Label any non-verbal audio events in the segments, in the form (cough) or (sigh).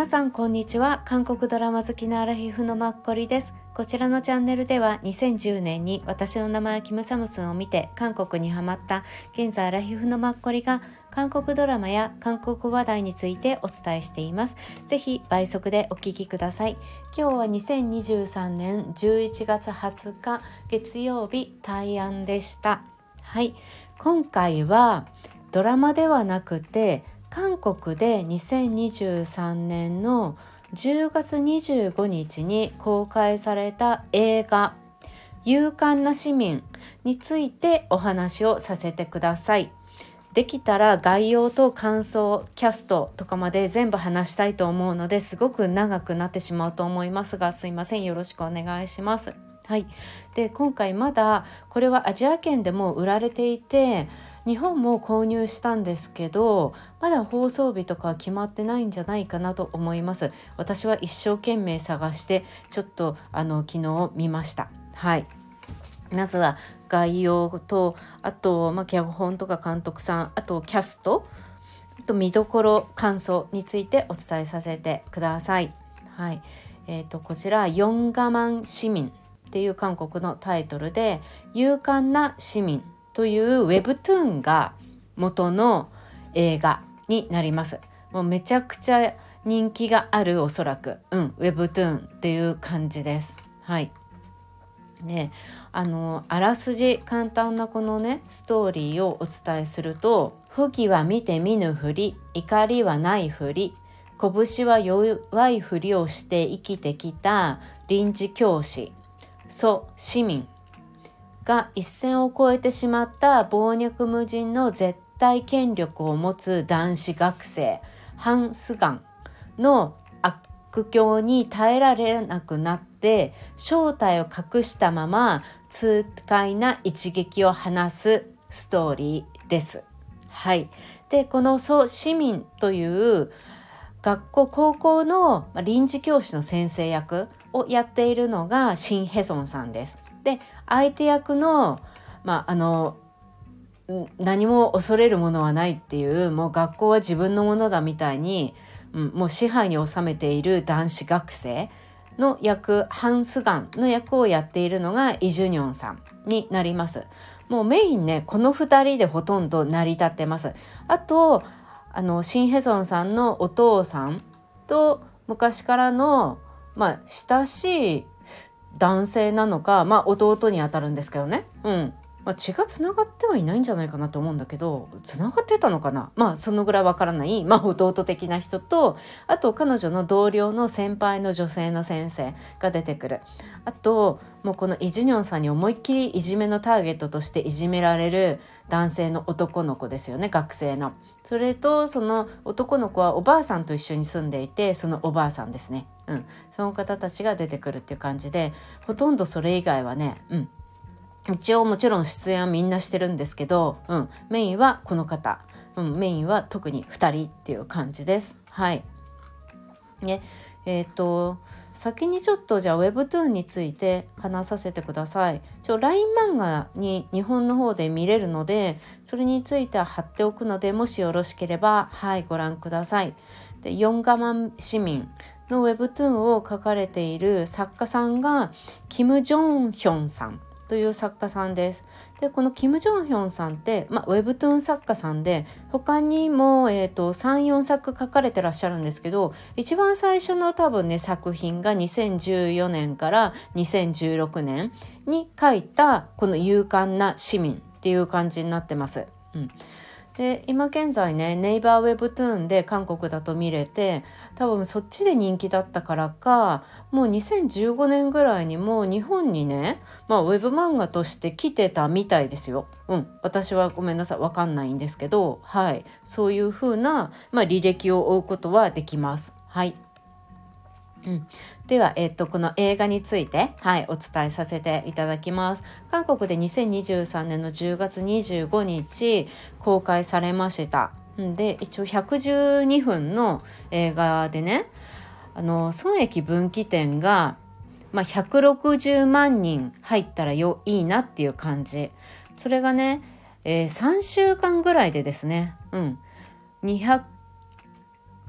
皆さんこんにちは。韓国ドラマ好きなアラヒフのマッコリです。こちらのチャンネルでは2010年に私の名前はキムサムスンを見て韓国にハマった現在アラヒフのマッコリが韓国ドラマや韓国話題についてお伝えしています。ぜひ倍速でお聞きください。今日は2023年11月20日月曜日大安でした。はい。今回はドラマではなくて韓国で2023年の10月25日に公開された映画「勇敢な市民」についてお話をさせてください。できたら概要と感想キャストとかまで全部話したいと思うのですごく長くなってしまうと思いますがすいませんよろしくお願いします。はい、で今回まだこれはアジア圏でも売られていて日本も購入したんですけどまだ放送日とか決まってないんじゃないかなと思います。私は一生懸命探してちょっとあの昨日見ました。はい。まずは概要とあと、まあ、脚本とか監督さんあとキャストあと見どころ感想についてお伝えさせてください。はい。えーと、とこちら「ヨンガマン市民」っていう韓国のタイトルで「勇敢な市民」というウェブトゥーンが元の映画になります。もうめちゃくちゃ人気があるおそらく、うん、ウェブトゥーンっていう感じです。はい。ね、あのあらすじ簡単なこのねストーリーをお伝えすると「不義は見て見ぬふり怒りはないふり拳は弱いふりをして生きてきた臨時教師祖市民が一線を越えてしまった暴虐無人の絶対権力を持つ男子学生ハン・スガンの悪境に耐えられなくなって正体を隠したまま痛快な一撃を放すストーリーです。はい、でこの「そう市民」という学校高校の臨時教師の先生役をやっているのがシン・ヘソンさんです。で相手役の,、まあ、あの何も恐れるものはないっていうもう学校は自分のものだみたいに、うん、もう支配に収めている男子学生の役ハンスガンの役をやっているのがイ・ジュニョンさんになります。もうメインねこの2人でほとんど成り立ってます。あとあのシン・ヘソンさんのお父さんと昔からのまあ親しい男性なのかまあ弟にあたるんですけどね。うん。まあ、血がつながってはいないんじゃないかなと思うんだけどつながってたのかな。まあそのぐらいわからない、まあ、弟的な人とあと彼女の同僚の先輩の女性の先生が出てくる。あともうこのイ・ジュニョンさんに思いっきりいじめのターゲットとしていじめられる男性の男の子ですよね学生の。それとその男の子はおばあさんと一緒に住んでいてそのおばあさんですね、うん、その方たちが出てくるっていう感じでほとんどそれ以外はね、うん、一応もちろん出演はみんなしてるんですけど、うん、メインはこの方、うん、メインは特に2人っていう感じです。はい。ね、えっ、と先にちょっとじゃあ Webtoon について話させてください。ちょ LINE 漫画に日本の方で見れるのでそれについては貼っておくのでもしよろしければはいご覧ください。で4ガマン市民の Webtoon を書かれている作家さんがキム・ジョンヒョンさんという作家さんです。でこのキム・ジョンヒョンさんって、まあ、ウェブトゥーン作家さんで他にも、えー、34作書かれてらっしゃるんですけど一番最初の多分ね作品が2014年から2016年に書いたこの「勇敢な市民」っていう感じになってます。うんで今現在ねネイバーウェブトゥーンで韓国だと見れて多分そっちで人気だったからかもう2015年ぐらいにもう日本にね、まあ、ウェブ漫画として来てたみたいですよ。うん、私はごめんなさい分かんないんですけど、はい、そういう風な、まあ、履歴を追うことはできます。はいうん、では、えっと、この映画について、はい、お伝えさせていただきます。韓国で2023年の10月25日公開されました。で一応112分の映画でねあの損益分岐点が、まあ、160万人入ったらよいいなっていう感じそれがね、えー、3週間ぐらいでですね、うん、200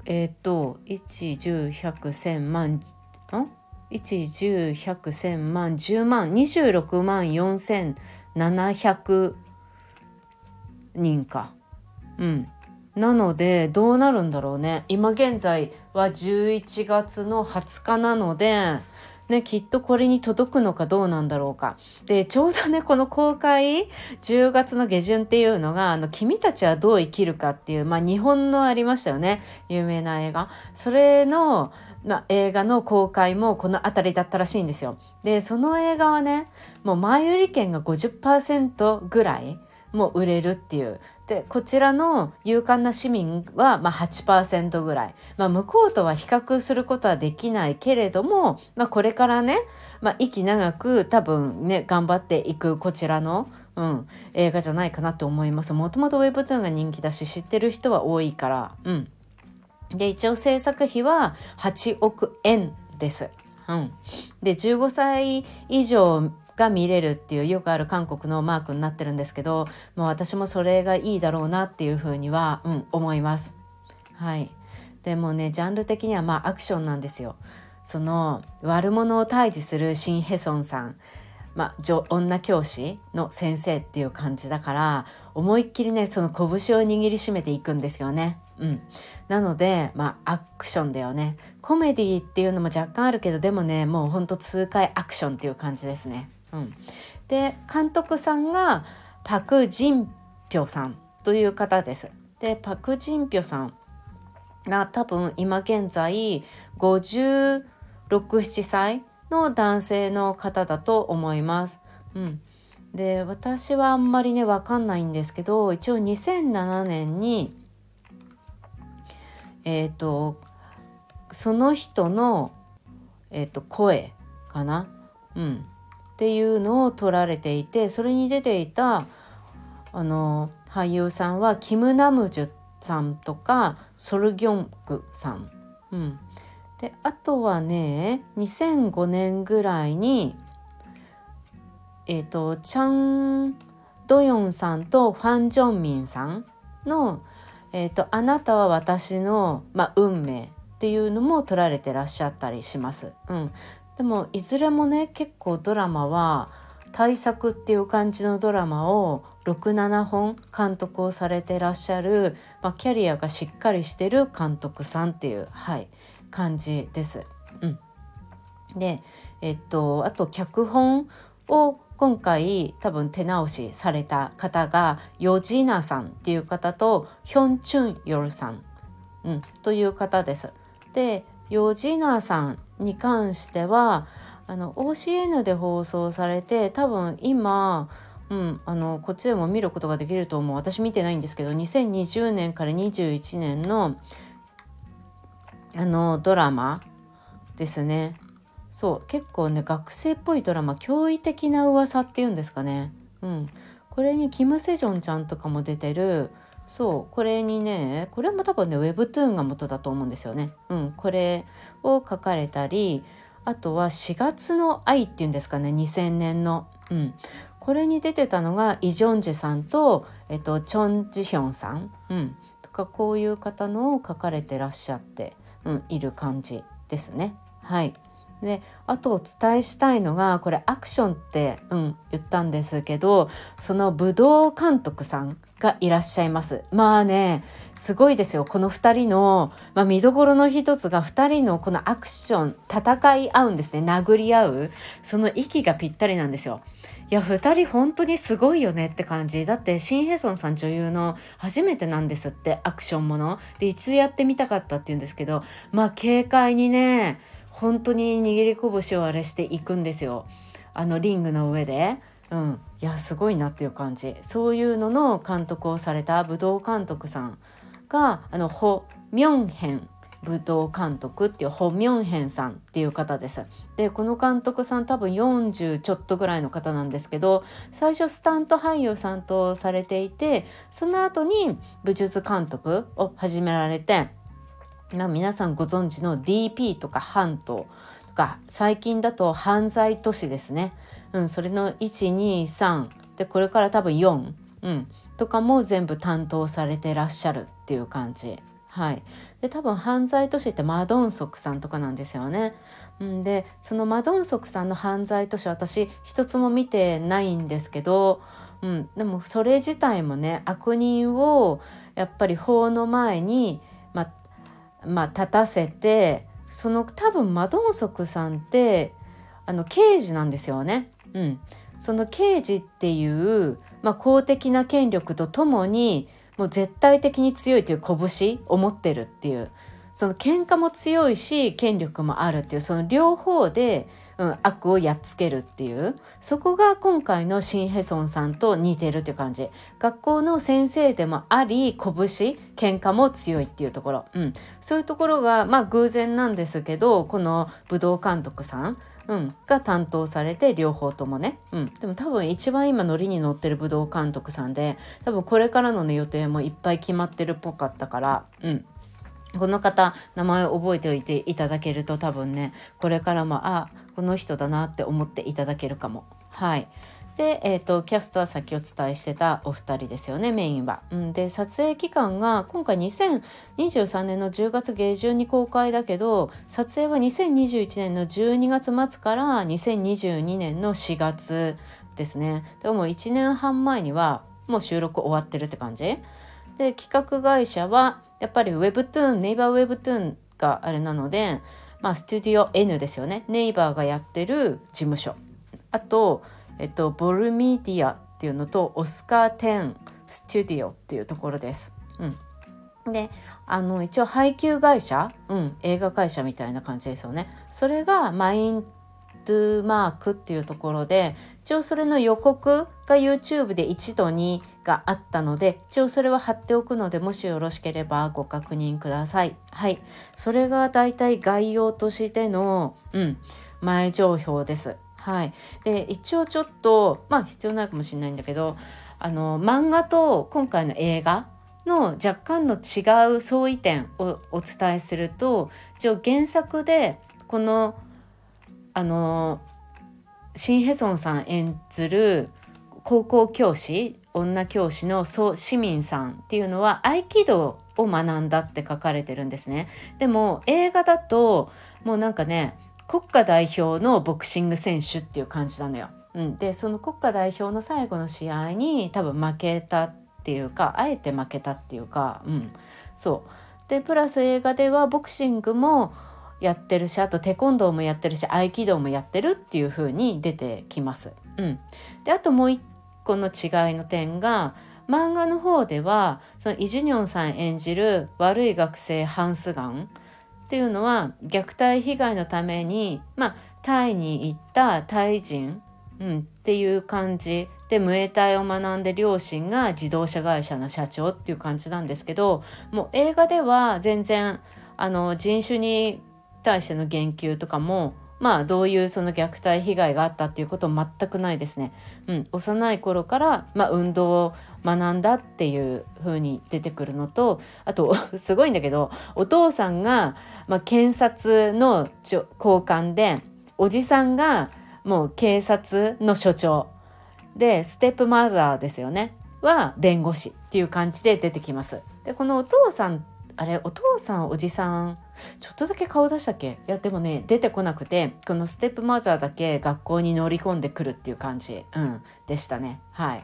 えっ、ー、と110100100万110100100万10万26万4700人かうんなのでどうなるんだろうね今現在は11月の20日なのでね、きっとこれに届くのかどうなんだろうか。で、ちょうどね、この公開、10月の下旬っていうのが、あの、君たちはどう生きるかっていう、まあ、日本のありましたよね。有名な映画。それの、まあ、映画の公開もこの辺りだったらしいんですよ。で、その映画はね、もう前売り券が50%ぐらい、もう売れるっていう。でこちらの勇敢な市民はまあ8%ぐらい、まあ、向こうとは比較することはできないけれども、まあ、これからね、まあ、息長く多分ね頑張っていくこちらの、うん、映画じゃないかなと思います。もともと Webtoon が人気だし知ってる人は多いから。うん。で一応制作費は8億円です。うん、で15歳以上が見れるっていうよくある韓国のマークになってるんですけどもう私もそれがいいだろうなっていうふうには、うん、思います。はい、でもねジャンル的にはまあアクションなんですよ。その悪者を退治するシン・ヘソンさん、まあ、女教師の先生っていう感じだから思いっきりねその拳を握りしめていくんですよね。うん、なのでまあアクションだよねコメディっていうのも若干あるけどでもねもうほんと痛快アクションっていう感じですね。うん、で監督さんがパク・ジンピョさんという方です。でパク・ジンピョさんが多分今現在567歳の男性の方だと思います。うん、で私はあんまりね分かんないんですけど一応2007年にえっ、ー、とその人の、えーと声かな、うん、っていうのを撮られていてそれに出ていたあの俳優さんはキム・ナムジュさんとかソルギョンクさん。うん、であとはね2005年ぐらいにえっ、ー、とチャン・ドヨンさんとファン・ジョンミンさんの「えーと、あなたは私の、まあ、運命」っていうのも撮られてらっしゃったりします。うん、でもいずれもね結構ドラマは大作っていう感じのドラマを67本監督をされてらっしゃる、まあ、キャリアがしっかりしてる監督さんっていう、はい、感じです。うん、でえっとあと脚本を今回多分手直しされた方がヨジナさんっていう方とヒョン・チュンヨルさん、うん、という方です。でヨジナさんに関してはあの OCN で放送されて多分今、うん、あのこっちでも見ることができると思う私見てないんですけど2020年から21年のあのドラマですねそう結構ね学生っぽいドラマ驚異的な噂っていうんですかね。うん。これにキム・セジョンちゃんとかも出てる。そうこれにねこれも多分ね Webtoon が元だと思うんですよね。うん、これを書かれたりあとは4月の愛っていうんですかね2000年の。うん、これに出てたのがイ・ジョンジさんと、えっと、チョン・ジヒョンさん、うん、とかこういう方のを書かれてらっしゃって、うん、いる感じですね。はい。であとお伝えしたいのがこれアクションって、うん、言ったんですけどその武道監督さんがいらっしゃいます。まあねすごいですよ。この2人の、まあ、見どころの一つが2人のこのアクション戦い合うんですね。殴り合う。その息がぴったりなんですよ。いや2人本当にすごいよねって感じ。だってシン・ヘソンさん女優の初めてなんですってアクションもの。で一度やってみたかったって言うんですけどまあ軽快にね本当に握り拳をあれしていくんですよあのリングの上で。うん、いやすごいなっていう感じそういうのの監督をされた武道監督さんがあのホ・ミョンヘン武道監督っていうホ・ミョンヘンさんっていう方です。でこの監督さん多分40ちょっとぐらいの方なんですけど最初スタント俳優さんとされていてその後に武術監督を始められて皆さんご存知の DP とかハントとか最近だと犯罪都市ですね。うん、それの123でこれから多分4、うん、とかも全部担当されてらっしゃるっていう感じ。はい、で多分犯罪都市ってマドンソクさんとかなんですよね。んでそのマドンソクさんの犯罪都市私一つも見てないんですけど、うん、でもそれ自体もね悪人をやっぱり法の前に、ままあ、立たせてその多分マドンソクさんってあの刑事なんですよね。うん、その刑事っていう、まあ、公的な権力とともにもう絶対的に強いという拳を持ってるっていうその喧嘩も強いし権力もあるっていうその両方で、うん、悪をやっつけるっていうそこが今回のシン・ヘソンさんと似てるっていう感じ。学校の先生でもあり拳喧嘩も強いっていうところ、うん、そういうところがまあ偶然なんですけどこの武道監督さんうん、が担当されて両方ともね、うん、でも多分一番今ノリに乗ってる武道監督さんで多分これからの、ね、予定もいっぱい決まってるっぽかったから、うん、この方名前を覚えておいていただけると多分ねこれからもあこの人だなって思っていただけるかも。はいで、えーと、キャストは先お伝えしてたお二人ですよねメインは。うん、で撮影期間が今回2023年の10月下旬に公開だけど撮影は2021年の12月末から2022年の4月ですね。でも1年半前にはもう収録終わってるって感じ。で企画会社はやっぱり Webtoon ネイバー Webtoon があれなので、まあ、スタジオ N ですよねネイバーがやってる事務所あと、えっと、ボルミディアっていうのとオスカー10スタジオっていうところです。うん、であの一応配給会社、うん、映画会社みたいな感じですよね。それがマインドゥマークっていうところで一応それの予告が YouTube で1と2があったので一応それは貼っておくのでもしよろしければご確認ください。はい、それがだいたい概要としての、うん、前情報です。はい、で一応ちょっとまあ必要ないかもしれないんだけどあの漫画と今回の映画の若干の違う相違点をお伝えすると一応原作でこのあのシン・ヘソンさん演ずる高校教師女教師のソ・市民さんっていうのは合気道を学んだって書かれてるんですね。でも映画だともうなんかね国家代表のボクシング選手っていう感じなのよ。うん、でその国家代表の最後の試合に多分負けたっていうかあえて負けたっていうか、うん、そうでプラス映画ではボクシングもやってるしあとテコンドーもやってるし合気道もやってるっていう風に出てきます。うん、であともう一個の違いの点が漫画の方ではそのイ・ジュニョンさん演じる悪い学生ハンスガンっていうのは虐待被害のために、まあ、タイに行ったタイ人、うん、っていう感じでムエタイを学んで両親が自動車会社の社長っていう感じなんですけどもう映画では全然あの人種に対しての言及とかもまあどういうその虐待被害があったっていうこと全くないですね。うん、幼い頃から、まあ、運動を学んだっていう風に出てくるのとあと (laughs) すごいんだけどお父さんが、まあ、検察の高官でおじさんがもう警察の所長でステップマザーですよねは弁護士っていう感じで出てきます。でこのお父さんあれお父さんおじさんちょっとだけ顔出したっけ？いやでもね出てこなくてこのステップマザーだけ学校に乗り込んでくるっていう感じ、うん、でしたね。はい。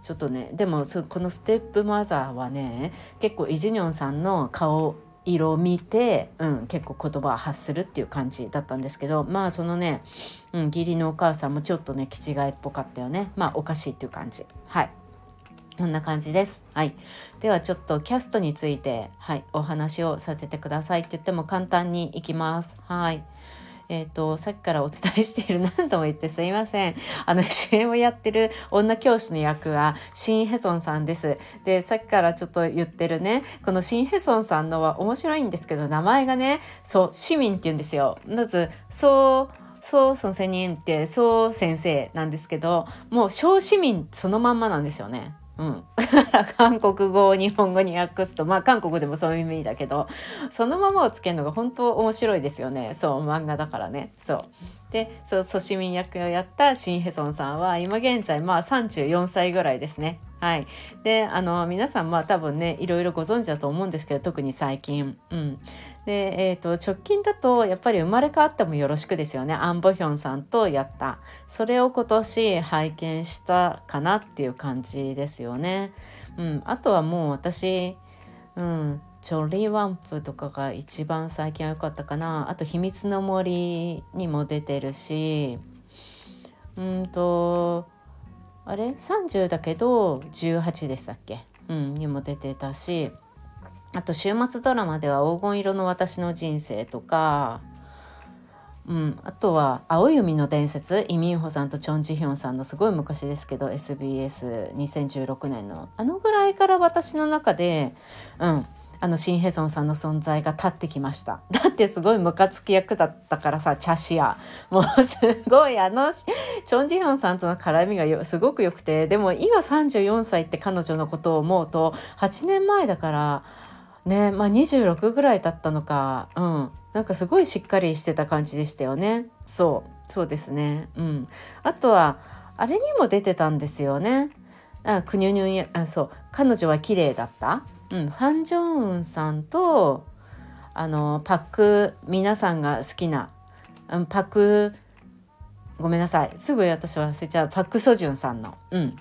ちょっとねでもこのステップマザーはね結構イ・ジニョンさんの顔色を見て、うん、結構言葉を発するっていう感じだったんですけどまあそのね、うん、義理のお母さんもちょっとね気違いっぽかったよね。まあおかしいっていう感じ。はい。こんな感じです。はい。ではちょっとキャストについて、はい、お話をさせてくださいって言っても簡単にいきます。はい。え、ー、と、さっきからお伝えしている何度も言ってすいません。あの、主演をやってる女教師の役はシン・ヘソンさんです。で、さっきからちょっと言ってるね、このシン・ヘソンさんのは面白いんですけど、名前がね、そう、市民って言うんですよ。まず、そう、そうその仙人ってそう先生なんですけどもう小市民そのまんまなんですよね。うん、(laughs) 韓国語を日本語に訳すとまあ韓国でもそういう意味だけどそのままをつけるのが本当面白いですよね。そう漫画だからね。そう。でそうソシミン役をやったシン・ヘソンさんは今現在まあ34歳ぐらいですね。はい、であの皆さんまあ多分ねいろいろご存知だと思うんですけど特に最近。うん、で、えーと、直近だとやっぱり生まれ変わってもよろしくですよね。アン・ボヒョンさんとやった。それを今年拝見したかなっていう感じですよね。うん、あとはもう私、うん、チョリーワンプとかが一番最近は良かったかな。あと「秘密の森」にも出てるしうんとあれ？30だけど18でしたっけ、うん、にも出てたし。あと週末ドラマでは「黄金色の私の人生」とか、うん、あとは「青い海の伝説」イ・ミンホさんとチョン・ジヒョンさんのすごい昔ですけど SBS2016 年のあのぐらいから私の中で、うん、あのシン・ヘソンさんの存在が立ってきました。(laughs) だってすごいムカつき役だったからさチャシア。もうすごいあのチョン・ジヒョンさんとの絡みがすごく良くてでも今34歳って彼女のことを思うと8年前だからねまあ26ぐらいだったのか。うん。なんかすごいしっかりしてた感じでしたよね。そう。そうですね。うん。あとはあれにも出てたんですよね。あくにゅにゅんあそう。彼女は綺麗だった。うん、ファン・ジョンウンさんとあのパック皆さんが好きな、うん、パクごめんなさい。すぐ私忘れちゃう。パック・ソジュンさんの、うん、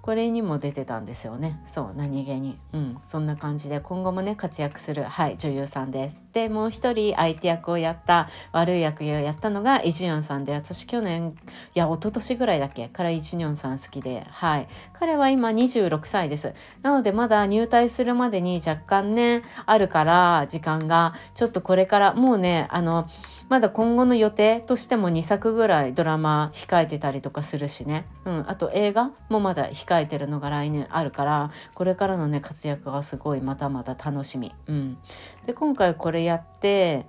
これにも出てたんですよね。そう何気に。うん。そんな感じで今後もね活躍するはい女優さんです。でもう一人相手役をやった悪い役をやったのがイ・ジュンさんで私去年いや一昨年ぐらいだっけ？からイ・ジュンさん好きではい。彼は今26歳です。なのでまだ入隊するまでに若干ねあるから時間がちょっとこれからもうねあのまだ今後の予定としても2作ぐらいドラマ控えてたりとかするしね、うん、あと映画もまだ控えてるのが来年あるからこれからのね活躍がすごいまたまた楽しみ。うん、で今回これやって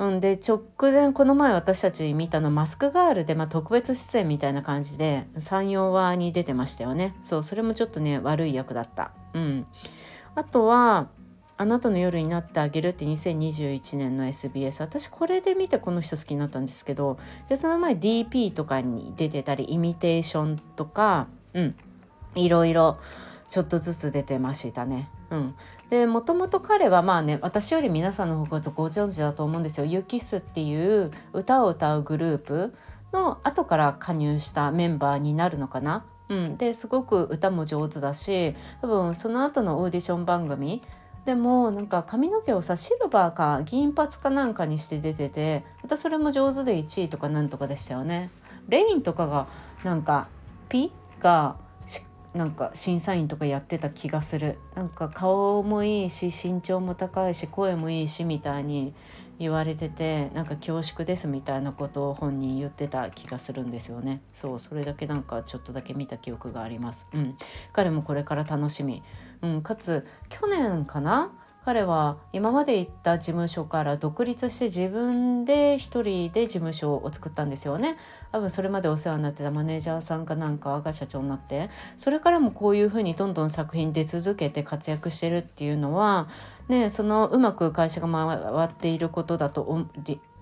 うん、で直前この前私たち見たのマスクガールで、まあ、特別出演みたいな感じで34話に出てましたよねそうそれもちょっとね悪い役だった。うん、あとはあなたの夜になってあげるって2021年の SBS 私これで見てこの人好きになったんですけどでその前 DP とかに出てたりイミテーションとかうんいろいろちょっとずつ出てましたね。うん、でもともと彼はまあね私より皆さんの方がご存知だと思うんですよ。ユキスっていう歌を歌うグループの後から加入したメンバーになるのかな。うん、ですごく歌も上手だし多分その後のオーディション番組でもなんか髪の毛をさシルバーか銀髪かなんかにして出ててまたそれも上手で1位とかなんとかでしたよね。レインとかがなんかピがなんか審査員とかやってた気がする。なんか顔もいいし身長も高いし声もいいしみたいに言われててなんか恐縮ですみたいなことを本人言ってた気がするんですよね。そうそれだけなんかちょっとだけ見た記憶があります。うん。彼もこれから楽しみ。うん、かつ去年かな？彼は今まで行った事務所から独立して自分で一人で事務所を作ったんですよね。多分それまでお世話になってたマネージャーさんかなんかが社長になって。それからもこういうふうにどんどん作品出続けて活躍してるっていうのはねそのうまく会社が回っていることだと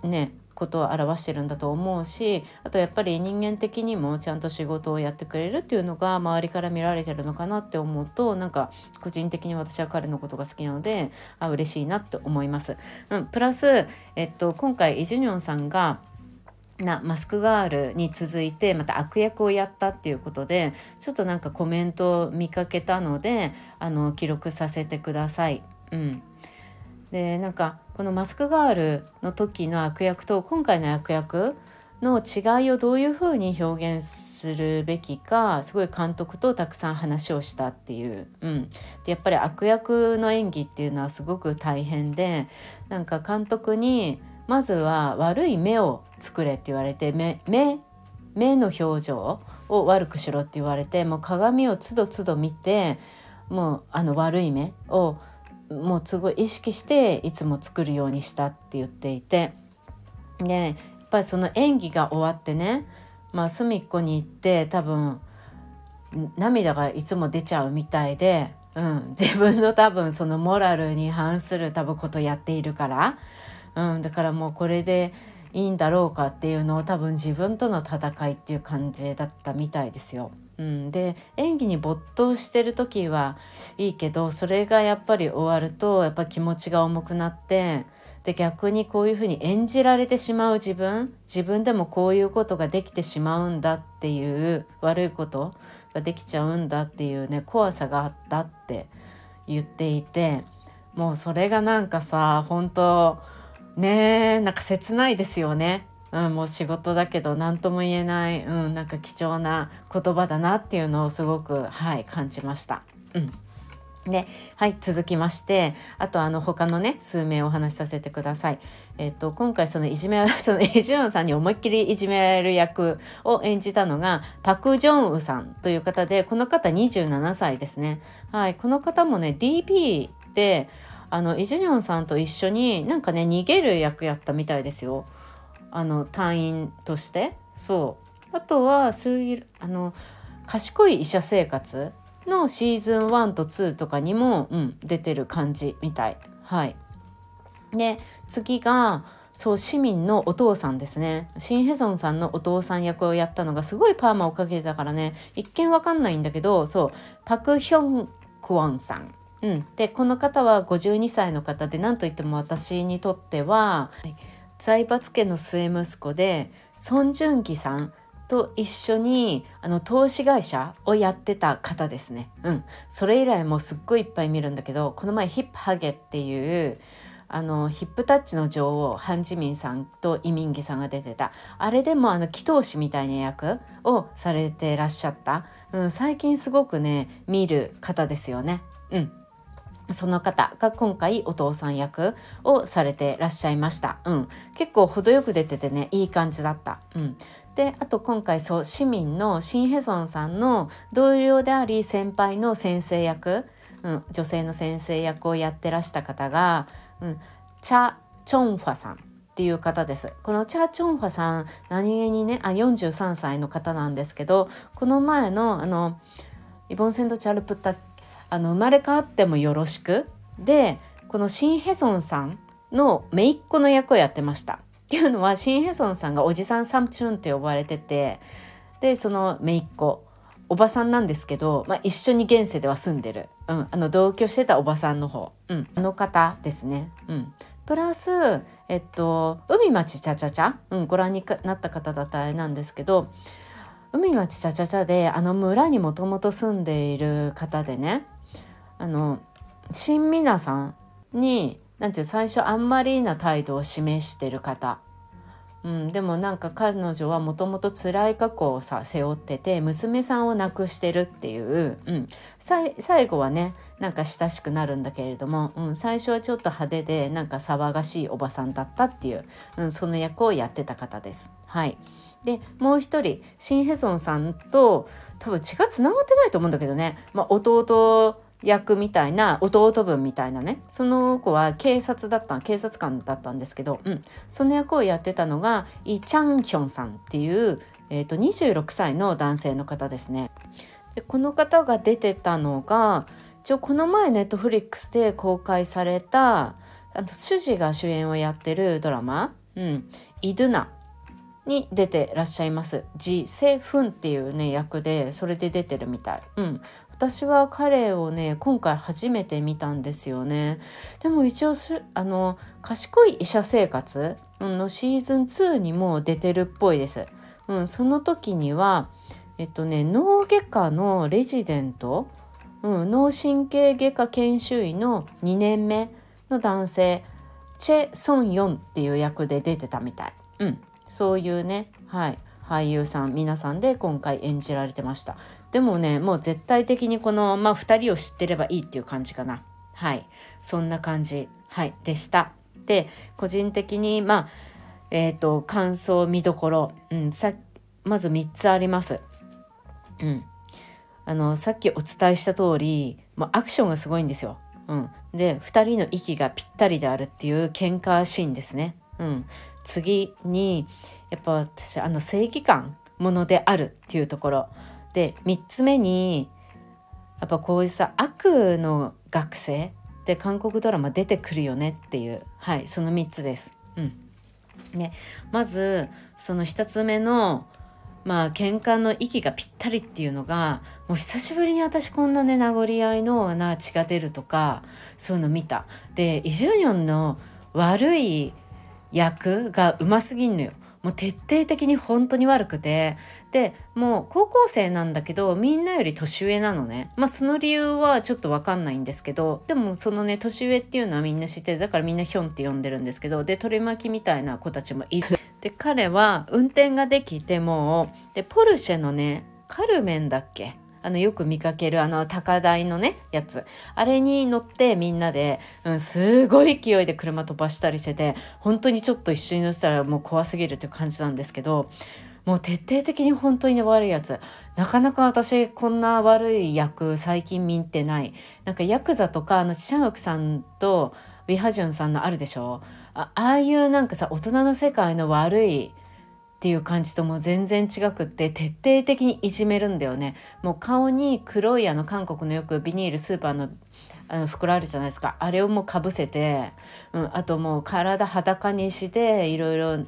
ねことを表してるんだと思うしあとやっぱり人間的にもちゃんと仕事をやってくれるっていうのが周りから見られてるのかなって思うとなんか個人的に私は彼のことが好きなのであ嬉しいなって思います。うん、プラス、えっと、今回イ・ジュニョンさんがなマスクガールに続いてまた悪役をやったっていうことでちょっとなんかコメントを見かけたのであの記録させてください。うん、でなんかこのマスクガールの時の悪役と今回の悪役の違いをどういうふうに表現するべきかすごい監督とたくさん話をしたっていう、うん、でやっぱり悪役の演技っていうのはすごく大変でなんか監督にまずは悪い目を作れって言われて目目目の表情を悪くしろって言われてもう鏡をつどつど見てもうあの悪い目をもうすごい意識していつも作るようにしたって言っていてでやっぱりその演技が終わってねまあ隅っこに行って多分涙がいつも出ちゃうみたいで、うん、自分の (laughs) 多分そのモラルに反する多分ことやっているから、うん、だからもうこれでいいんだろうかっていうのを多分自分との戦いっていう感じだったみたいですよ。うん、で演技に没頭してる時はいいけどそれがやっぱり終わるとやっぱ気持ちが重くなってで逆にこういうふうに演じられてしまう自分自分でもこういうことができてしまうんだっていう悪いことができちゃうんだっていうね怖さがあったって言っていてもうそれがなんかさ本当ねなんか切ないですよね。うん、もう仕事だけど何とも言えない、うん、なんか貴重な言葉だなっていうのをすごくはい感じました。うんではい続きましてあとあの他のね数名お話しさせてください。えっと今回そのいじめ (laughs) そのイ・ジュンさんに思いっきりいじめられる役を演じたのがパク・ジョンウさんという方でこの方27歳ですね。はいこの方もね DP であのイ・ジュニョンさんと一緒になんかね逃げる役やったみたいですよ。あの隊員として。そう。あとはそういうあの賢い医者生活のシーズン1と2とかにも、うん、出てる感じみたい。はい、で次がそう市民のお父さんですね。シン・ヘソンさんのお父さん役をやったのがすごいパーマをかけてたからね。一見わかんないんだけどそうパク・ヒョン・クォンさん。うん、でこの方は52歳の方で何といっても私にとっては、財閥家の末息子でソン・ジュンギさんと一緒にあの投資会社をやってた方ですね。うん。それ以来もうすっごいいっぱい見るんだけど、この前ヒップハゲっていうあのヒップタッチの女王ハン・ジミンさんとイミンギさんが出てたあれでもあの祈祷師みたいな役をされてらっしゃった、うん、最近すごくね見る方ですよね。うんその方が今回お父さん役をされてらっしゃいました。うん、結構程よく出ててねいい感じだった。うん、であと今回そう市民のシン・ヘソンさんの同僚であり先輩の先生役、うん、女性の先生役をやってらした方が、うん、チャ・チョンファさんっていう方です。このチャ・チョンファさん何気にねあ43歳の方なんですけどこの前のあのイボンセンド・チャルプタあの生まれ変わってもよろしく。でこのシン・ヘソンさんの姪っ子の役をやってました。っていうのはシン・ヘソンさんがおじさんサムチュンって呼ばれててでその姪っ子おばさんなんですけど、まあ、一緒に現世では住んでる、うん、あの同居してたおばさんの方、うん、あの方ですね。うん、プラス、えっと、海町ちゃちゃちゃ、ご覧になった方だったらあれなんですけど海町ちゃちゃちゃであの村にもともと住んでいる方でねあの新皆さんになんていう最初あんまりな態度を示してる方、うん、でもなんか彼女はもともと辛い過去をさ背負ってて娘さんを亡くしてるっていう、うん、最後はねなんか親しくなるんだけれども、うん、最初はちょっと派手でなんか騒がしいおばさんだったっていう、うん、その役をやってた方です。はい。でもう一人シン・ヘソンさんと多分血がつながってないと思うんだけどね、まあ、弟役みたいな弟分みたいなねその子は警察だった警察官だったんですけど、うん、その役をやってたのがイ・チャンヒョンさんっていう、えーと、26歳の男性の方ですね。でこの方が出てたのが一応この前ネットフリックスで公開されたあの主人が主演をやってるドラマ「うん、イドゥナ」に出てらっしゃいます。ジ・セフンっていうね役でそれで出てるみたい。うん、私は彼をね今回初めて見たんですよね。でも一応あの賢い医者生活のシーズン2にも出てるっぽいです、うん、その時にはえっとね脳外科のレジデント、うん、脳神経外科研修医の2年目の男性チェ・ソンヨンっていう役で出てたみたい、うん、そういうねはい俳優さん皆さんで今回演じられてました。でもねもう絶対的にこの、まあ、2人を知ってればいいっていう感じかな。はい。そんな感じ、はい、でした。で個人的にまあえっ、ー、と感想見どころ、うん、さまず3つあります。うん、あのさっきお伝えした通りもうアクションがすごいんですよ。うん、で2人の息がぴったりであるっていう喧嘩シーンですね。うん、次にやっぱ私あの正義感ものであるっていうところ。で3つ目にやっぱこういうさ悪の学生で韓国ドラマ出てくるよねっていうはいその3つです。うんね、まずその1つ目のまあ喧嘩の息がぴったりっていうのがもう久しぶりに私こんなね名残合いのな血が出るとかそういうの見た。でイ・ジュニョンの悪い役がうますぎんのよ。もう徹底的に本当に悪くてでもう高校生なんだけどみんなより年上なのね。まあその理由はちょっと分かんないんですけどでもそのね年上っていうのはみんな知ってる。だからみんなヒョンって呼んでるんですけどで取り巻きみたいな子たちもいる。で彼は運転ができてもでポルシェのねカルメンだっけ？あのよく見かけるあの高台のねやつ。あれに乗ってみんなで、うん、すごい勢いで車飛ばしたりしてて本当にちょっと一緒に乗せたらもう怖すぎるっていう感じなんですけどもう徹底的に本当に、ね、悪いやつ。なかなか私こんな悪い役最近見てない。なんかヤクザとかあのチシャンウクさんとウィハジュンさんのあるでしょ？あああいうなんかさ大人の世界の悪いっていう感じとも全然違くって徹底的にいじめるんだよね。もう顔に黒いあの韓国のよくビニールスーパーのあの袋あるじゃないですか。あれをもうかぶせて、うん、あともう体裸にしていろいろ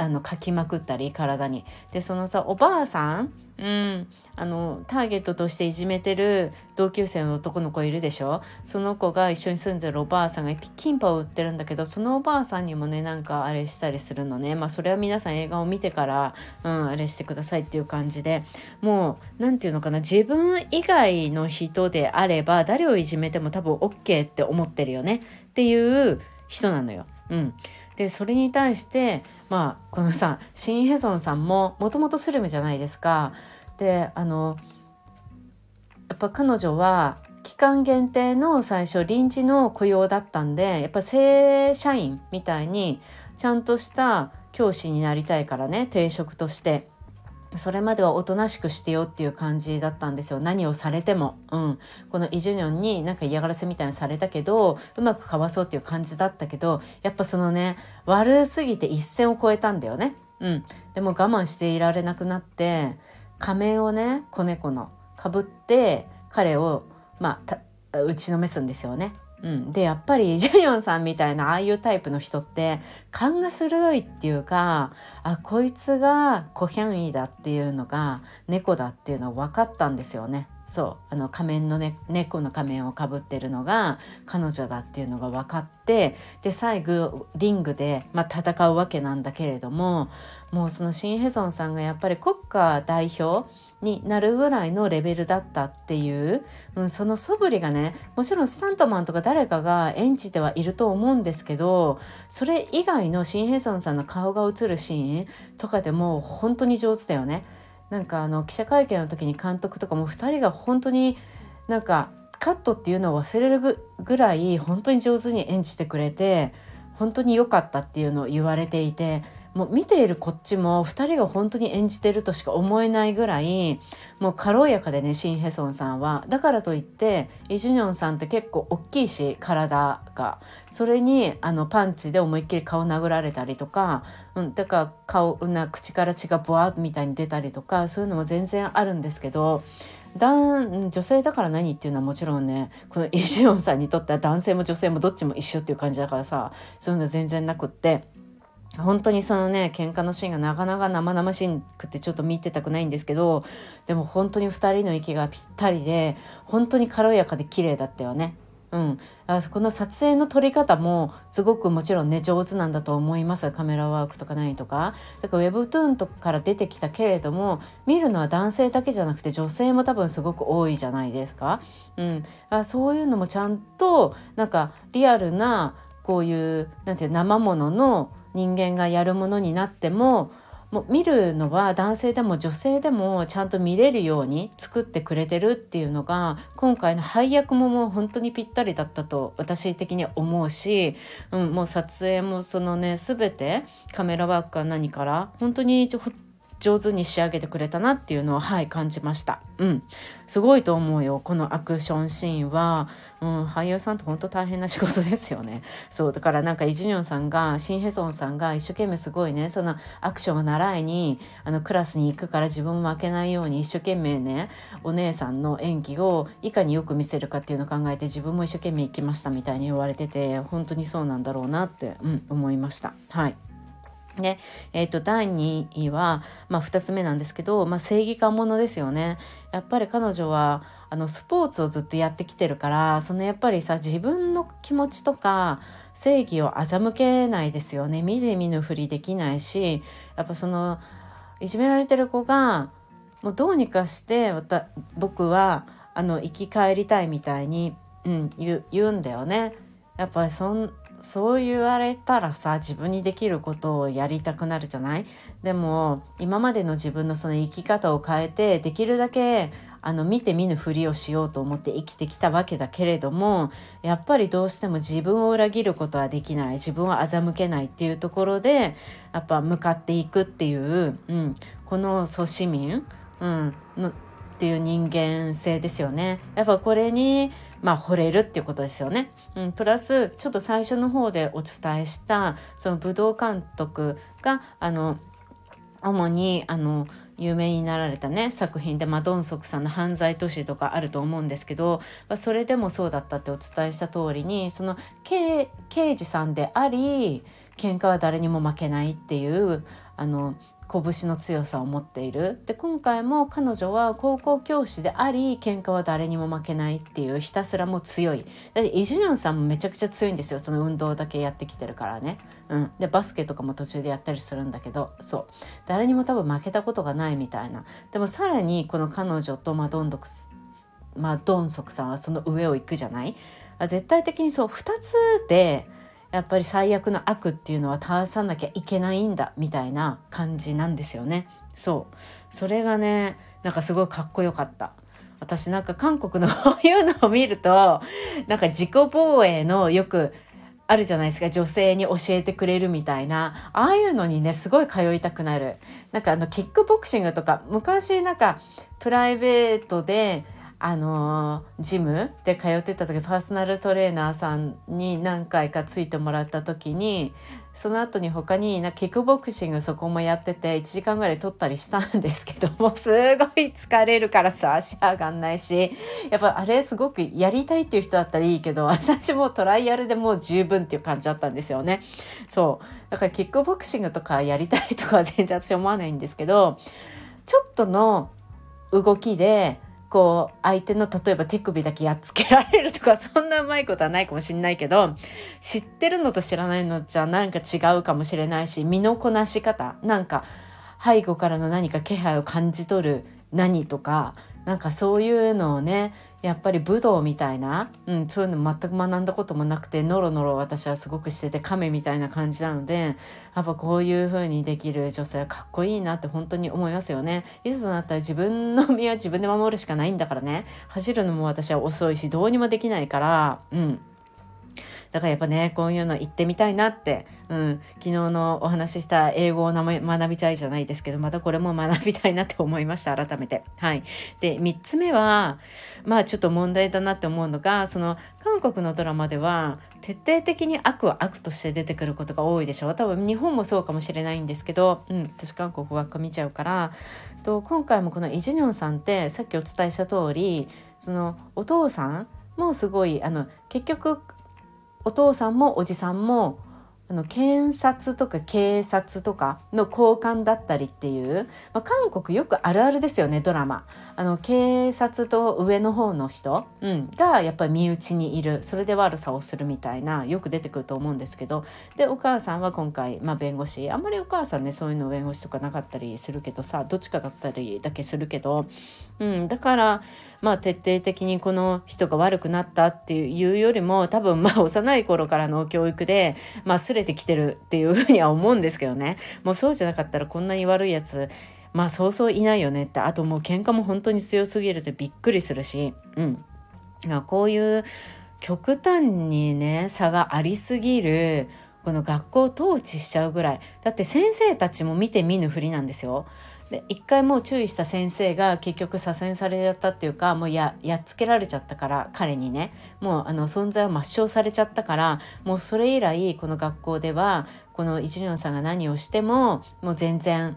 あの書きまくったり体に。でそのさおばあさんうん、あのターゲットとしていじめてる同級生の男の子いるでしょ？その子が一緒に住んでるおばあさんがキンパを売ってるんだけどそのおばあさんにもねなんかあれしたりするのね。まあそれは皆さん映画を見てから、うん、あれしてくださいっていう感じで。もう何て言うのかな自分以外の人であれば誰をいじめても多分 OK って思ってるよね。っていう人なのよ。うん、でそれに対してまあこのさシン・ヘソンさんももともとスルムじゃないですか。であのやっぱ彼女は期間限定の最初臨時の雇用だったんでやっぱ正社員みたいにちゃんとした教師になりたいからね定職としてそれまではおとなしくしてよっていう感じだったんですよ。何をされても、うん、このイ・ジュニョンになんか嫌がらせみたいにされたけどうまくかわそうっていう感じだったけどやっぱそのね悪すぎて一線を越えたんだよね、うん、でも我慢していられなくなって仮面をね子猫のかぶって彼をまあ打ちのめすんですよね。うん、でやっぱり (laughs) ジュニョンさんみたいなああいうタイプの人って勘が鋭いっていうかあこいつがコヒャンイだっていうのが猫だっていうのは分かったんですよね。そうあの仮面の、ね、猫の仮面をかぶってるのが彼女だっていうのが分かってで最後リングで、まあ、戦うわけなんだけれどももうそのシン・ヘソンさんがやっぱり国家代表になるぐらいのレベルだったっていう、うん、その素振りがねもちろんスタントマンとか誰かが演じてはいると思うんですけどそれ以外のシン・ヘソンさんの顔が映るシーンとかでも本当に上手だよね。なんかあの記者会見の時に監督とかも2人が本当になんかカットっていうのを忘れるぐらい本当に上手に演じてくれて本当に良かったっていうのを言われていてもう見ているこっちも2人が本当に演じてるとしか思えないぐらいもう軽やかでねシン・ヘソンさんはだからといってイ・ジュニョンさんって結構大きいし体がそれにあのパンチで思いっきり顔殴られたりとか、うん、だから顔な口から血がボワーみたいに出たりとかそういうのも全然あるんですけど女性だから何っていうのはもちろんねこの (laughs) イ・ジュニョンさんにとっては男性も女性もどっちも一緒っていう感じだからさそういうの全然なくって。本当にそのね喧嘩のシーンがなかなか生々しくてちょっと見てたくないんですけどでも本当に2人の息がぴったりで本当に軽やかで綺麗だったよね。うん、あこの撮影の撮り方もすごくもちろんね上手なんだと思います。カメラワークとか何とか。だから Webtoon とかから出てきたけれども見るのは男性だけじゃなくて女性も多分すごく多いじゃないですか、うん、あそういうのもちゃんとなんかリアルなこういうなんていう生ものの人間がやるものになってももう見るのは男性でも女性でもちゃんと見れるように作ってくれてるっていうのが今回の配役ももう本当にぴったりだったと私的には思うし、うん、もう撮影もそのね全てカメラワークか何から本当に上手に仕上げてくれたなっていうのははい感じました。うん。すごいと思うよこのアクションシーンは、うん、俳優さんって本当大変な仕事ですよね。(laughs) そうだからなんかイ・ジュニョンさんがシン・ヘソンさんが一生懸命すごいねそのアクションを習いにあのクラスに行くから自分も負けないように一生懸命ねお姉さんの演技をいかによく見せるかっていうのを考えて自分も一生懸命行きましたみたいに言われてて本当にそうなんだろうなって、うん、思いました。はい。で、えー、と第2位は、まあ、2つ目なんですけど、まあ、正義感者ですよね。やっぱり彼女はあのスポーツをずっとやってきてるからそのやっぱりさ自分の気持ちとか正義を欺けないですよね見て見ぬふりできないしやっぱそのいじめられてる子がもうどうにかして僕はあの生き返りたいみたいに、うん、言うんだよね。やっぱりそんそう言われたらさ自分にできることをやりたくなるじゃない？でも今までの自分のその生き方を変えてできるだけあの見て見ぬふりをしようと思って生きてきたわけだけれどもやっぱりどうしても自分を裏切ることはできない自分を欺けないっていうところでやっぱ向かっていくっていう、うん、この祖市民、うん、のっていう人間性ですよね。やっぱこれにまあ、惚れるっていうことですよね。うん、プラスちょっと最初の方でお伝えしたその武道監督があの主にあの有名になられたね作品で、マドンソクさんの「犯罪都市」とかあると思うんですけど、まあ、それでもそうだったってお伝えした通りにその刑事さんであり喧嘩は誰にも負けないっていうあの拳の強さを持っている。で今回も彼女は高校教師であり喧嘩は誰にも負けないっていうひたすらもう強い。だってイ・ジュニョンさんもめちゃくちゃ強いんですよ。その運動だけやってきてるからね、うん、でバスケとかも途中でやったりするんだけど。そう。誰にも多分負けたことがないみたいな。でもさらにこの彼女とマドンドクスまあ、ドンソクさんはその上を行くじゃない？絶対的にそう。2つでやっぱり最悪の悪っていうのは倒さなきゃいけないんだみたいな感じなんですよね。そうそれがねなんかすごいかっこよかった。私なんか韓国のこういうのを見るとなんか自己防衛のよくあるじゃないですか女性に教えてくれるみたいなああいうのにねすごい通いたくなるなんかあのキックボクシングとか昔なんかプライベートであのジムで通ってた時パーソナルトレーナーさんに何回かついてもらった時にその後に他になキックボクシングそこもやってて1時間ぐらい取ったりしたんですけどもすごい疲れるからさ足上がんないしやっぱあれすごくやりたいっていう人だったらいいけど私もトライアルでもう十分っていう感じだったんですよね。そうだからキックボクシングとかやりたいとかは全然私思わないんですけどちょっとの動きでこう相手の例えば手首だけやっつけられるとかそんなうまいことはないかもしんないけど知ってるのと知らないのじゃなんか違うかもしれないし身のこなし方なんか背後からの何か気配を感じ取る何とかなんかそういうのをねやっぱり武道みたいな、うん、そういうの全く学んだこともなくてノロノロ私はすごくしてて亀みたいな感じなのでやっぱこういう風にできる女性はかっこいいなって本当に思いますよね。いつとなったら自分の身は自分で守るしかないんだからね走るのも私は遅いしどうにもできないからうんだからやっぱねこういうの行ってみたいなって、うん、昨日のお話しした英語を学びたいじゃないですけどまたこれも学びたいなって思いました改めて。はい、で3つ目はまあちょっと問題だなって思うのがその韓国のドラマでは徹底的に悪は悪として出てくることが多いでしょ。う多分日本もそうかもしれないんですけど、うん、私韓国ばっか見ちゃうから。と今回もこのイ・ジュニョンさんってさっきお伝えした通りそのお父さんもすごいあの結局お父さんもおじさんもあの検察とか警察とかの交換だったりっていう、まあ、韓国よくあるあるですよねドラマ。あの警察と上の方の人、うん、がやっぱり身内にいるそれで悪さをするみたいなよく出てくると思うんですけどでお母さんは今回、まあ、弁護士。あんまりお母さんねそういうの弁護士とかなかったりするけどさどっちかだったりだけするけど、うん、だからまあ徹底的にこの人が悪くなったっていうよりも多分まあ幼い頃からの教育でまあすれてきてるっていうふうには思うんですけどね。もうそうじゃなかったらこんなに悪いやつまあそうそういないよねって。あともう喧嘩も本当に強すぎるってびっくりするしうん。こういう極端にね差がありすぎるこの学校を統治しちゃうぐらい。だって先生たちも見て見ぬふりなんですよ。で一回もう注意した先生が結局左遷されちゃったっていうかもうややっつけられちゃったから彼にね。もうあの存在を抹消されちゃったからもうそれ以来この学校ではこのイ・ジュニョンさんが何をしてももう全然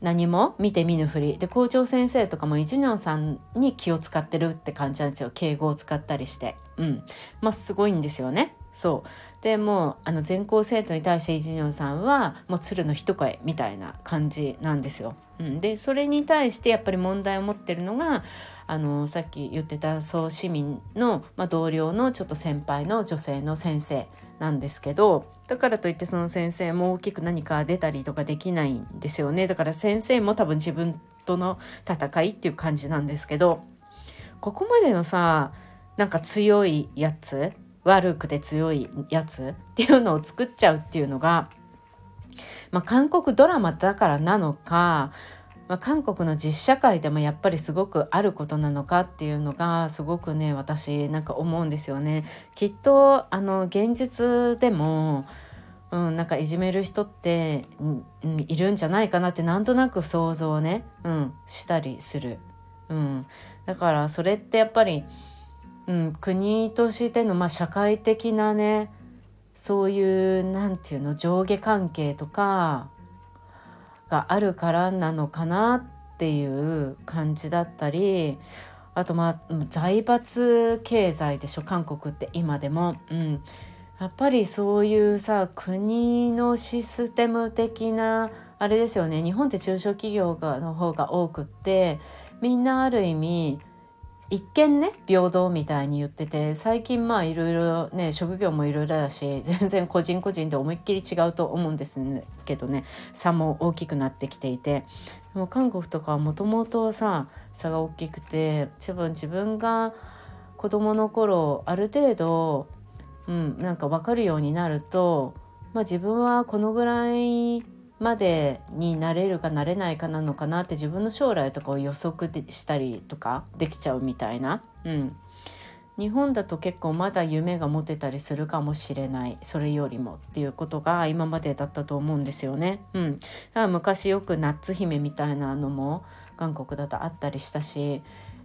何も見て見ぬふり。で校長先生とかもイ・ジュニョンさんに気を使ってるって感じなんですよ。敬語を使ったりして。うん。まあすごいんですよね。そう。でもうあの全校生徒に対してイ・ジニョンさんはもう鶴の一声みたいな感じなんですよ。うん、でそれに対してやっぱり問題を持ってるのがあのさっき言ってた総市民の、まあ、同僚のちょっと先輩の女性の先生なんですけどだからといってその先生も大きく何か出たりとかできないんですよねだから先生も多分自分との戦いっていう感じなんですけどここまでのさなんか強いやつ悪くて強いやつっていうのを作っちゃうっていうのが、まあ、韓国ドラマだからなのかまあ、韓国の実社会でもやっぱりすごくあることなのかっていうのがすごくね私なんか思うんですよね。きっとあの現実でもうん、なんかいじめる人って、うん、いるんじゃないかなってなんとなく想像ね、うん、したりする、うん、だからそれってやっぱり、うん、国としての、まあ、社会的なねそういう何て言うの上下関係とかがあるからなのかなっていう感じだったりあとまあ財閥経済でしょ韓国って今でも、うん、やっぱりそういうさ国のシステム的なあれですよね日本って中小企業がの方が多くってみんなある意味一見ね平等みたいに言ってて最近まあいろいろね職業もいろいろだし (laughs) 全然個人個人で思いっきり違うと思うんですけどね差も大きくなってきていて。でも韓国とかはもともとさ差が大きくて多分自分が子供の頃ある程度、うん、なんか分かるようになると、まあ、自分はこのぐらいまでになれるかなれないかなのかなって自分の将来とかを予測でしたりとかできちゃうみたいな、うん、日本だと結構まだ夢が持てたりするかもしれない。それよりもっていうことが今までだったと思うんですよね。うん、だから昔よくナッツ姫みたいなのも韓国だとあったりしたし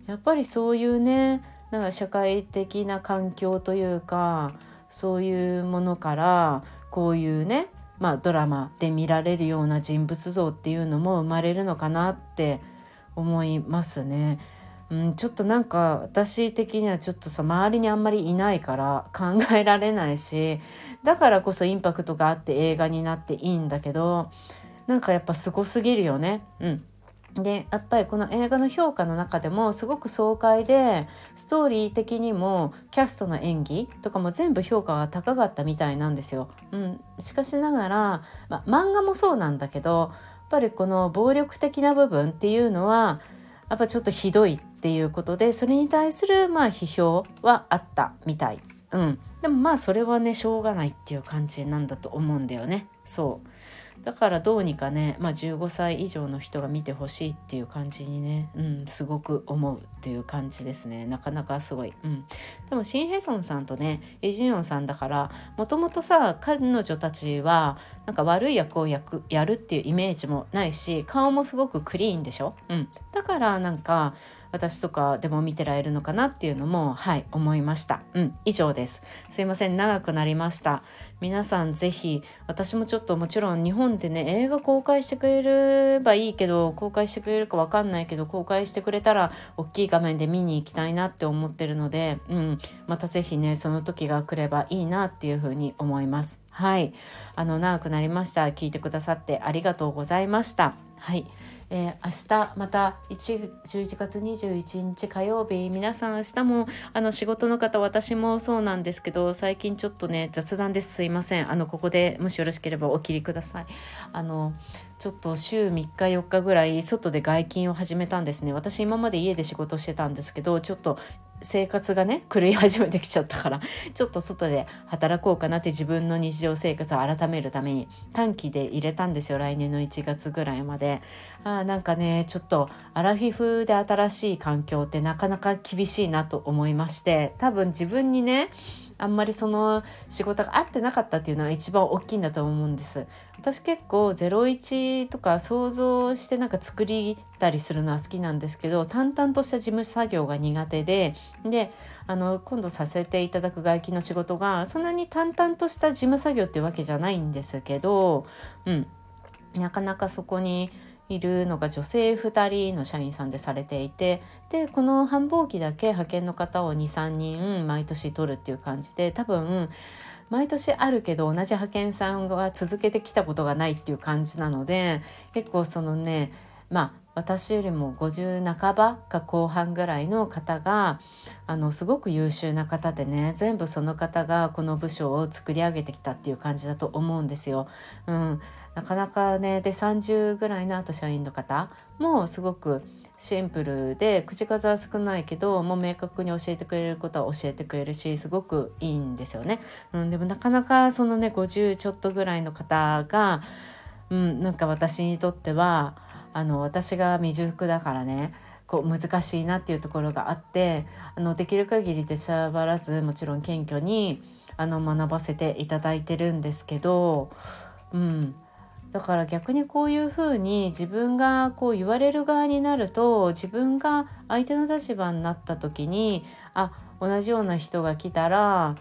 やっぱりそういうねなんか社会的な環境というかそういうものからこういうねまあ、ドラマで見られるような人物像っていうのも生まれるのかなって思いますね。うん、ちょっとなんか私的にはちょっとさ周りにあんまりいないから考えられないしだからこそインパクトがあって映画になっていいんだけどなんかやっぱすごすぎるよね。うんでやっぱりこの映画の評価の中でもすごく爽快でストーリー的にもキャストの演技とかも全部評価が高かったみたいなんですよ。うん、しかしながら、ま漫画もそうなんだけどやっぱりこの暴力的な部分っていうのはやっぱちょっとひどいっていうことでそれに対するまあ批評はあったみたい。うん、でもまあそれはねしょうがないっていう感じなんだと思うんだよね。そうだからどうにかね、まあ、15歳以上の人が見てほしいっていう感じにね、うん、すごく思うっていう感じですね。なかなかすごい、うん、でもシン・ヘソンさんとねイ・ジュンさんだからもともとさ彼女たちはなんか悪い役をやくやるっていうイメージもないし顔もすごくクリーンでしょ、うん、だからなんか私とかでも見てられるのかなっていうのもはい思いました。うん以上です。すいません長くなりました。皆さんぜひ私もちょっともちろん日本でね映画公開してくれればいいけど公開してくれるか分かんないけど公開してくれたら大きい画面で見に行きたいなって思ってるので、うん、またぜひねその時が来ればいいなっていうふうに思います。はい。あの長くなりました。聞いてくださってありがとうございました。はい。えー、明日また11月21日火曜日。皆さん明日もあの仕事の方私もそうなんですけど最近ちょっとね雑談ですすいません。あのここでもしよろしければお切りください。あのちょっと週3日4日ぐらい外で外勤を始めたんですね。私今まで家で仕事してたんですけどちょっと生活がね狂い始めてきちゃったからちょっと外で働こうかなって自分の日常生活を改めるために短期で入れたんですよ。来年の1月ぐらいまで。あなんかねちょっとアラフィフで新しい環境ってなかなか厳しいなと思いまして多分自分にねあんまりその仕事が合ってなかったっていうのは一番大きいんだと思うんです。私結構01とか想像してなんか作りたりするのは好きなんですけど淡々とした事務作業が苦手でであの今度させていただく外気の仕事がそんなに淡々とした事務作業ってわけじゃないんですけどうん。なかなかそこにいるのが女性2人の社員さんでされていてでこの繁忙期だけ派遣の方を23人毎年取るっていう感じで多分毎年あるけど同じ派遣さんが続けてきたことがないっていう感じなので結構そのねまあ私よりも50半ばか後半ぐらいの方があのすごく優秀な方でね全部その方がこの部署を作り上げてきたっていう感じだと思うんですよ。うん、なかなかねで30ぐらいのあと社員の方もすごくシンプルで口数は少ないけどもう明確に教えてくれることは教えてくれるしすごくいいんですよね。うん、でもなかなかそのね50ちょっとぐらいの方が、うん、なんか私にとってはあの私が未熟だからねこう難しいなっていうところがあってあのできる限りでしゃばらずもちろん謙虚にあの学ばせていただいてるんですけど、うん、だから逆にこういうふうに自分がこう言われる側になると自分が相手の立場になった時にあ同じような人が来たら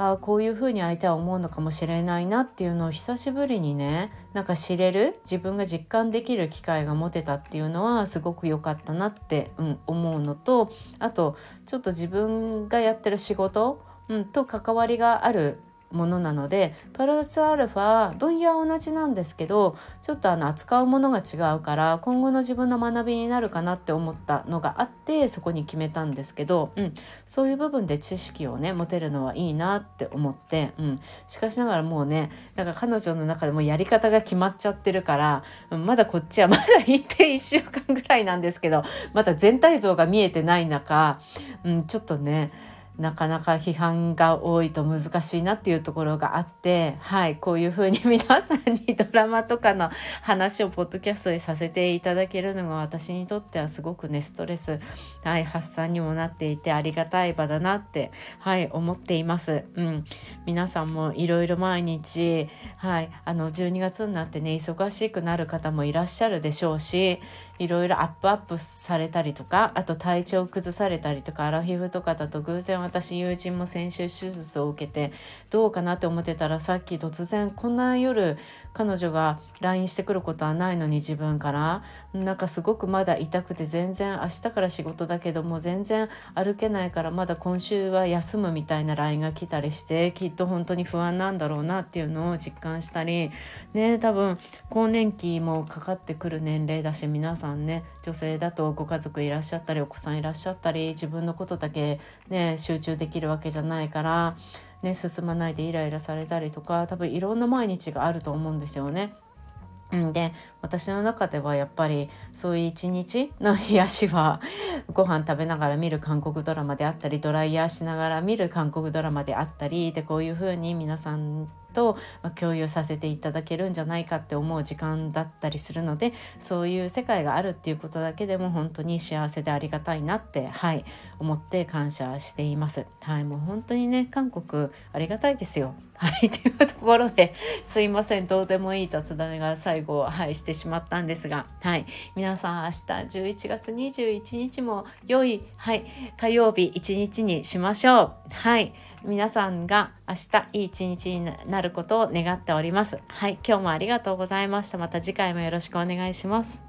あこういうふうに相手は思うのかもしれないなっていうのを久しぶりにねなんか知れる自分が実感できる機会が持てたっていうのはすごく良かったなって、うん、思うのとあとちょっと自分がやってる仕事、うん、と関わりがあるものなのでプラスアルファ分野は同じなんですけどちょっとあの扱うものが違うから今後の自分の学びになるかなって思ったのがあってそこに決めたんですけど、うん、そういう部分で知識をね持てるのはいいなって思って、うん、しかしながらもうねなんか彼女の中でもやり方が決まっちゃってるから、うん、まだこっちはまだ行って (laughs) 1週間ぐらいなんですけどまだ全体像が見えてない中、うん、ちょっとねなかなか批判が多いと難しいなっていうところがあってはいこういうふうに皆さんにドラマとかの話をポッドキャストでさせていただけるのが私にとってはすごくねストレス、はい、発散にもなっていてありがたい場だなってはい思っています。うん、皆さんもいろいろ毎日はいあの12月になってね忙しくなる方もいらっしゃるでしょうしいろいろアップアップされたりとかあと体調崩されたりとかアラフィフとかだと偶然私友人も先週手術を受けてどうかなって思ってたらさっき突然こんな夜彼女が LINE してくることはないのに自分から。なんかすごくまだ痛くて全然明日から仕事だけども全然歩けないからまだ今週は休むみたいな LINE が来たりしてきっと本当に不安なんだろうなっていうのを実感したり。ね多分更年期もかかってくる年齢だし皆さんね女性だとご家族いらっしゃったりお子さんいらっしゃったり自分のことだけね集中できるわけじゃないから。ね、進まないでイライラされたりとか多分いろんな毎日があると思うんですよね。で私の中ではやっぱりそういう一日の癒しは (laughs) ご飯食べながら見る韓国ドラマであったりドライヤーしながら見る韓国ドラマであったりでこういうふうに皆さんと共有させていただけるんじゃないかって思う時間だったりするのでそういう世界があるっていうことだけでも本当に幸せでありがたいなってはい思って感謝しています。はいもう本当にね韓国ありがたいですよ。はい、というところですいませんどうでもいい雑談が最後、はい、してしまったんですが、はい、皆さん明日11月21日も良い、はい、火曜日一日にしましょう。はい皆さんが明日いい一日になることを願っております。はい、今日もありがとうございました。また次回もよろしくお願いします。